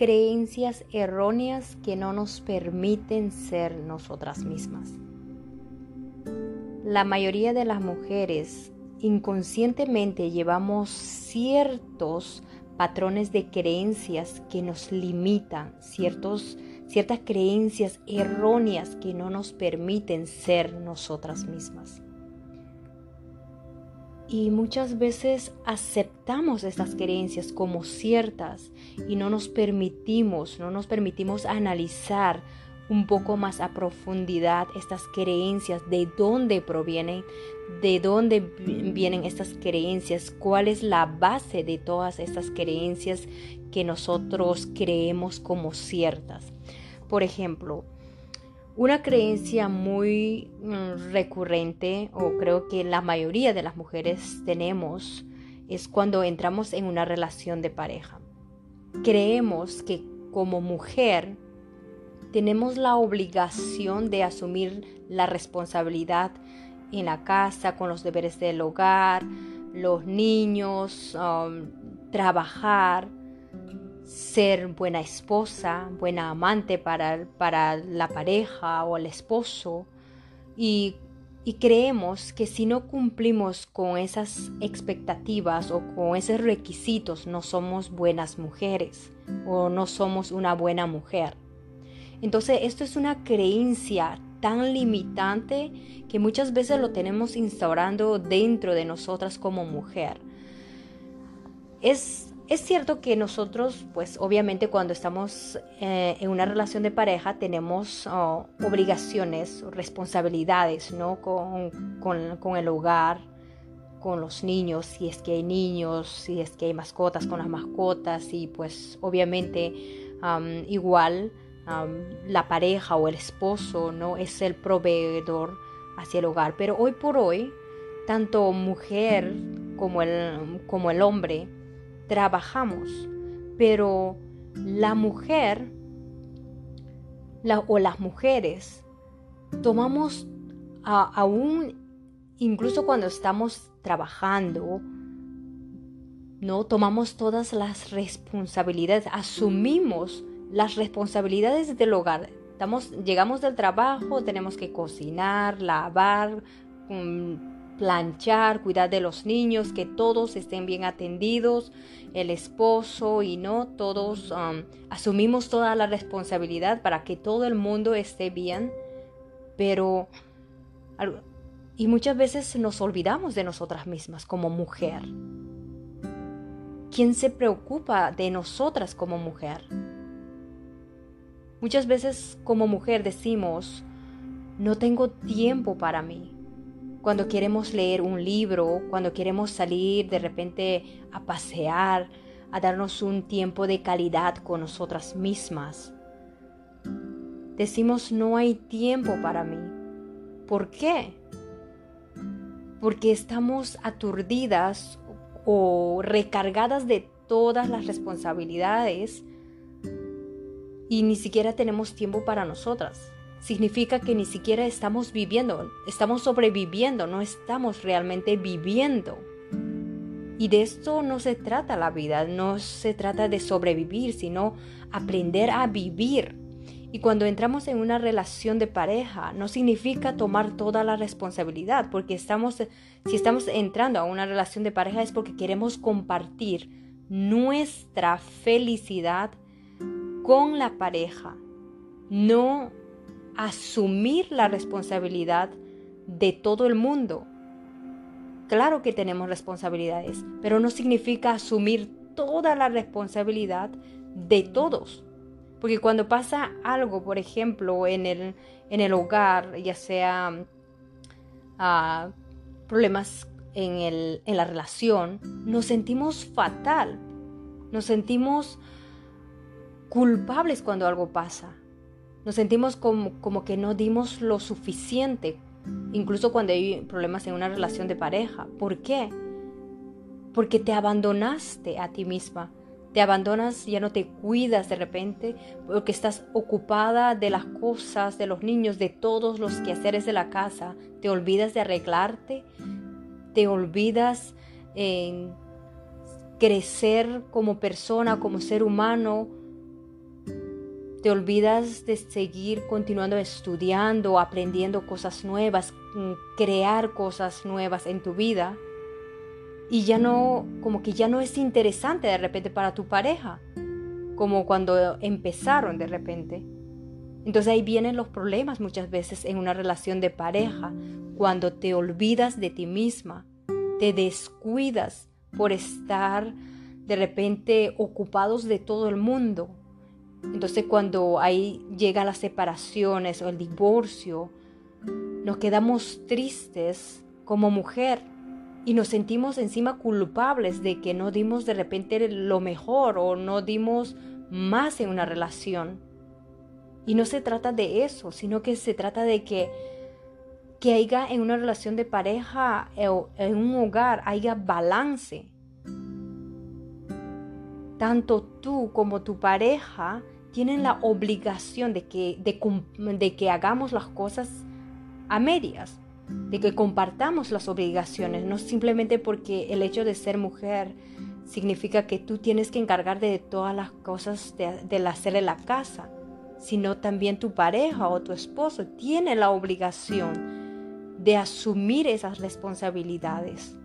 creencias erróneas que no nos permiten ser nosotras mismas. La mayoría de las mujeres inconscientemente llevamos ciertos patrones de creencias que nos limitan, ciertos, ciertas creencias erróneas que no nos permiten ser nosotras mismas. Y muchas veces aceptamos estas creencias como ciertas y no nos permitimos, no nos permitimos analizar un poco más a profundidad estas creencias, de dónde provienen, de dónde vienen estas creencias, cuál es la base de todas estas creencias que nosotros creemos como ciertas. Por ejemplo, una creencia muy mm, recurrente, o creo que la mayoría de las mujeres tenemos, es cuando entramos en una relación de pareja. Creemos que como mujer tenemos la obligación de asumir la responsabilidad en la casa, con los deberes del hogar, los niños, um, trabajar, ser buena esposa, buena amante para, para la pareja o el esposo y, y, creemos que si no cumplimos con esas expectativas o con esos requisitos no somos buenas mujeres o no somos una buena mujer. Entonces esto es una creencia tan limitante que muchas veces lo tenemos instaurando dentro de nosotras como mujer. Es es cierto que nosotros, pues obviamente cuando estamos eh, en una relación de pareja tenemos oh, obligaciones, responsabilidades, ¿no? Con, el hogar, con los niños, si es que hay niños, si es que hay mascotas, con las mascotas y pues obviamente igual la pareja o el esposo, ¿no? Es el proveedor hacia el hogar. Pero hoy por hoy, tanto mujer como el, como el hombre, trabajamos, pero la mujer o las mujeres tomamos aún, incluso cuando estamos trabajando, no tomamos todas las responsabilidades, asumimos las responsabilidades del hogar. Llegamos del trabajo, tenemos que cocinar, lavar, planchar, cuidar de los niños, que todos estén bien atendidos, el esposo y no, todos um, asumimos toda la responsabilidad para que todo el mundo esté bien, pero... Y muchas veces nos olvidamos de nosotras mismas como mujer. ¿Quién se preocupa de nosotras como mujer? Muchas veces como mujer decimos, no tengo tiempo para mí, cuando queremos leer un libro, cuando queremos salir de repente a pasear, a darnos un tiempo de calidad con nosotras mismas. Decimos no hay tiempo para mí. ¿Por qué? Porque estamos aturdidas o recargadas de todas las responsabilidades y ni siquiera tenemos tiempo para nosotras significa que ni siquiera estamos viviendo, estamos sobreviviendo, no estamos realmente viviendo. Y de esto no se trata la vida, no se trata de sobrevivir, sino aprender a vivir. Y cuando entramos en una relación de pareja, no significa tomar toda la responsabilidad, porque estamos, si estamos entrando a una relación de pareja es porque queremos compartir nuestra felicidad con la pareja, no asumir la responsabilidad de todo el mundo. Claro que tenemos responsabilidades, pero no significa asumir toda la responsabilidad de todos. Porque cuando pasa algo, por ejemplo, en el, en el hogar, ya sea ah, problemas en, el, en la relación, nos sentimos fatal, nos sentimos culpables cuando algo pasa. Nos sentimos como, como que no dimos lo suficiente, incluso cuando hay problemas en una relación de pareja. ¿Por qué? Porque te abandonaste a ti misma. Te abandonas, ya no te cuidas de repente, porque estás ocupada de las cosas, de los niños, de todos los quehaceres de la casa. Te olvidas de arreglarte, te olvidas en crecer como persona, como ser humano, te olvidas de seguir continuando estudiando, aprendiendo cosas nuevas, mm, crear cosas nuevas en tu vida. Y ya no, como que ya no es interesante de repente para tu pareja, como cuando empezaron de repente. Entonces ahí vienen los problemas muchas veces en una relación de pareja, cuando te olvidas de ti misma, te descuidas por estar de repente ocupados de todo el mundo, entonces cuando ahí llega las separaciones o el divorcio, nos quedamos tristes como mujer y nos sentimos encima culpables de que no dimos de repente lo mejor o no dimos más en una relación. Y no se trata de eso, sino que se trata de que, que haya en una relación de pareja o en un hogar haya balance tanto tú como tu pareja tienen la obligación de que, de, que hagamos las cosas a medias, de que compartamos las obligaciones, no simplemente porque el hecho de ser mujer significa que tú tienes que encargarte de todas las cosas de, del hacer en la casa, sino también tu pareja o tu esposo tiene la obligación de asumir esas responsabilidades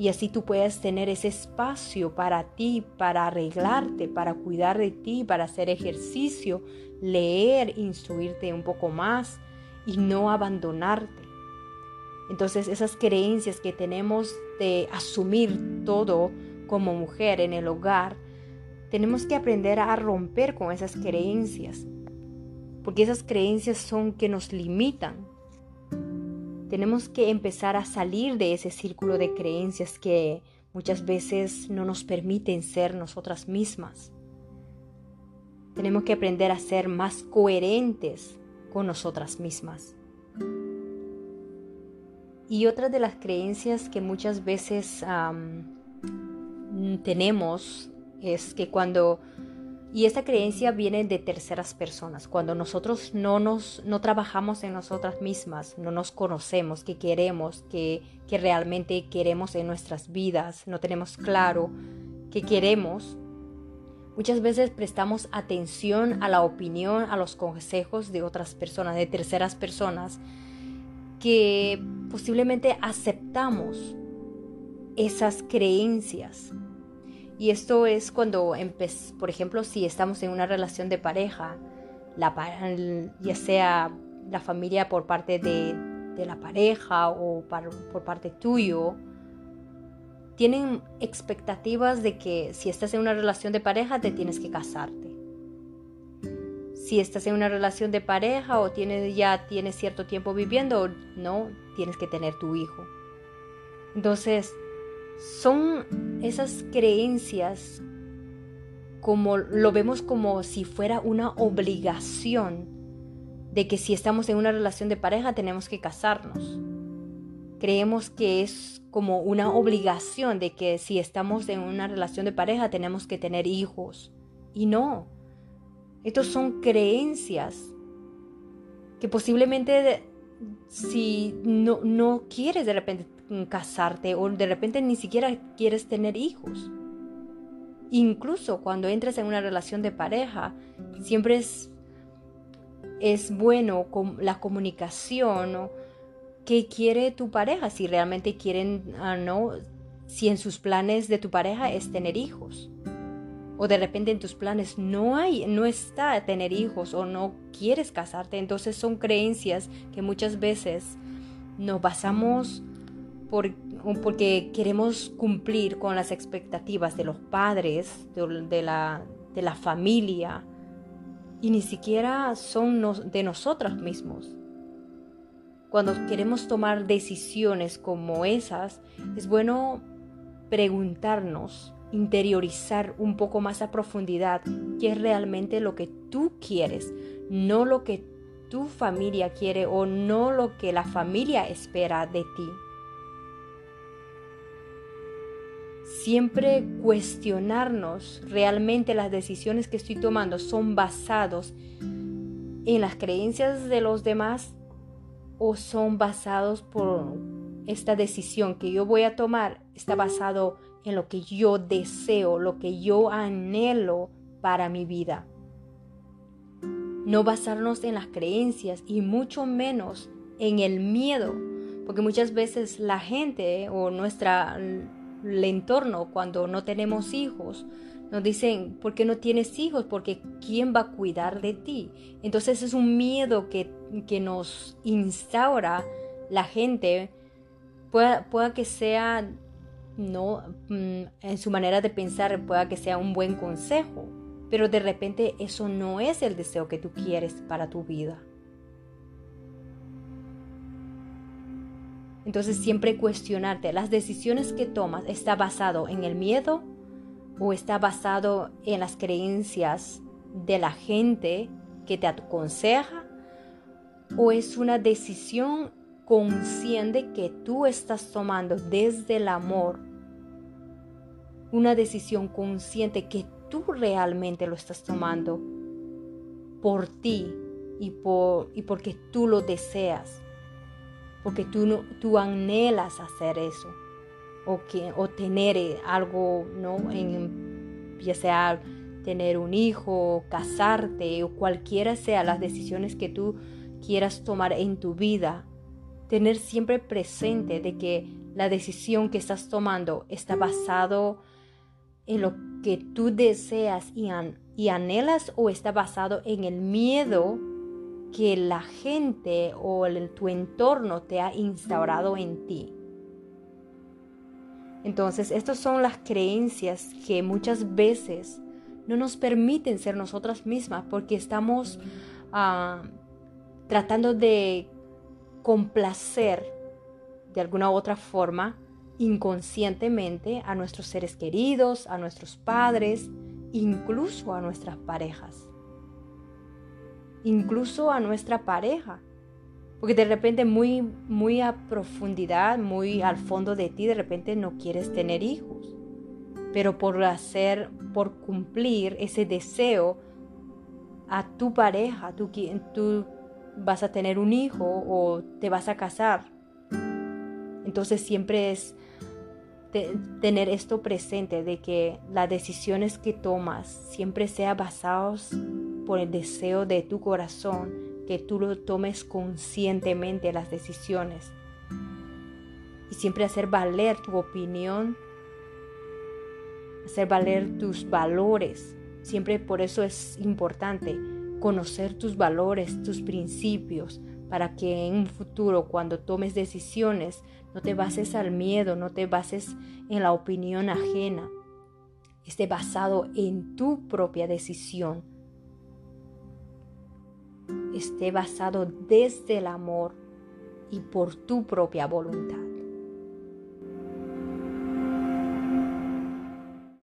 y así tú puedes tener ese espacio para ti, para arreglarte, para cuidar de ti, para hacer ejercicio, leer, instruirte un poco más y no abandonarte. Entonces esas creencias que tenemos de asumir todo como mujer en el hogar, tenemos que aprender a romper con esas creencias, porque esas creencias son que nos limitan, tenemos que empezar a salir de ese círculo de creencias que muchas veces no nos permiten ser nosotras mismas. Tenemos que aprender a ser más coherentes con nosotras mismas. Y otra de las creencias que muchas veces tenemos es que cuando y esta creencia viene de terceras personas. Cuando nosotros no nos no trabajamos en nosotras mismas, no nos conocemos, qué queremos, qué, qué realmente queremos en nuestras vidas, no tenemos claro qué queremos, muchas veces prestamos atención a la opinión, a los consejos de otras personas, de terceras personas, que posiblemente aceptamos esas creencias y esto es cuando, por ejemplo, si estamos en una relación de pareja, ya sea la familia por parte de, la pareja o por parte tuyo, tienen expectativas de que si estás en una relación de pareja te tienes que casarte. Si estás en una relación de pareja o tienes, ya tienes cierto tiempo viviendo, no, tienes que tener tu hijo. Entonces, son esas creencias como lo vemos como si fuera una obligación de que si estamos en una relación de pareja tenemos que casarnos. Creemos que es como una obligación de que si estamos en una relación de pareja tenemos que tener hijos. Y no. Estos son creencias que posiblemente si no, no quieres de repente casarte o de repente ni siquiera quieres tener hijos. Incluso cuando entres en una relación de pareja, siempre es, es bueno la comunicación, ¿no? ¿Qué quiere tu pareja? Si realmente quieren, ah, ¿no? Si en sus planes de tu pareja es tener hijos. O de repente en tus planes no hay, no está tener hijos o no quieres casarte. Entonces son creencias que muchas veces nos basamos porque queremos cumplir con las expectativas de los padres, de, la, de la familia, y ni siquiera son de nosotros mismos. Cuando queremos tomar decisiones como esas, es bueno preguntarnos, interiorizar un poco más a profundidad qué es realmente lo que tú quieres, no lo que tu familia quiere o no lo que la familia espera de ti. siempre cuestionarnos realmente las decisiones que estoy tomando son basados en las creencias de los demás o son basados por esta decisión que yo voy a tomar está basado en lo que yo deseo, lo que yo anhelo para mi vida. no basarnos en las creencias y mucho menos en el miedo, porque muchas veces la gente o nuestro entorno cuando no tenemos hijos nos dicen, ¿por qué no tienes hijos? Porque ¿quién va a cuidar de ti? Entonces es un miedo que, que nos instaura la gente, pueda, pueda que sea, no, mm, en su manera de pensar, pueda que sea un buen consejo, pero de repente eso no es el deseo que tú quieres para tu vida. Entonces siempre cuestionarte, las decisiones que tomas está basado en el miedo o está basado en las creencias de la gente que te aconseja o es una decisión consciente que tú estás tomando desde el amor, una decisión consciente que tú realmente lo estás tomando por ti y, por, y porque tú lo deseas, porque tú, no, tú anhelas hacer eso o, que, o tener algo, ¿no? En, ya sea tener un hijo, casarte o cualquiera sea las decisiones que tú quieras tomar en tu vida, tener siempre presente de que la decisión que estás tomando está basado en lo que tú deseas y, anhelas o está basado en el miedo que la gente o tu entorno te ha instaurado en ti. Entonces, estas son las creencias que muchas veces no nos permiten ser nosotras mismas porque estamos ah, tratando de complacer de alguna u otra forma inconscientemente a nuestros seres queridos, a nuestros padres, incluso a nuestras parejas. Incluso a nuestra pareja. Porque de repente muy, muy a profundidad, muy al fondo de ti, de repente no quieres tener hijos. Pero por hacer, por cumplir ese deseo a tu pareja, tú, tú vas a tener un hijo o te vas a casar. Entonces siempre es tener esto presente de que las decisiones que tomas siempre sean basadas por el deseo de tu corazón, que tú lo tomes conscientemente las decisiones y siempre hacer valer tu opinión, hacer valer tus valores. Siempre por eso es importante conocer tus valores, tus principios, para que en un futuro cuando tomes decisiones no te bases al miedo, no te bases en la opinión ajena, esté basado en tu propia decisión, esté basado desde el amor y por tu propia voluntad.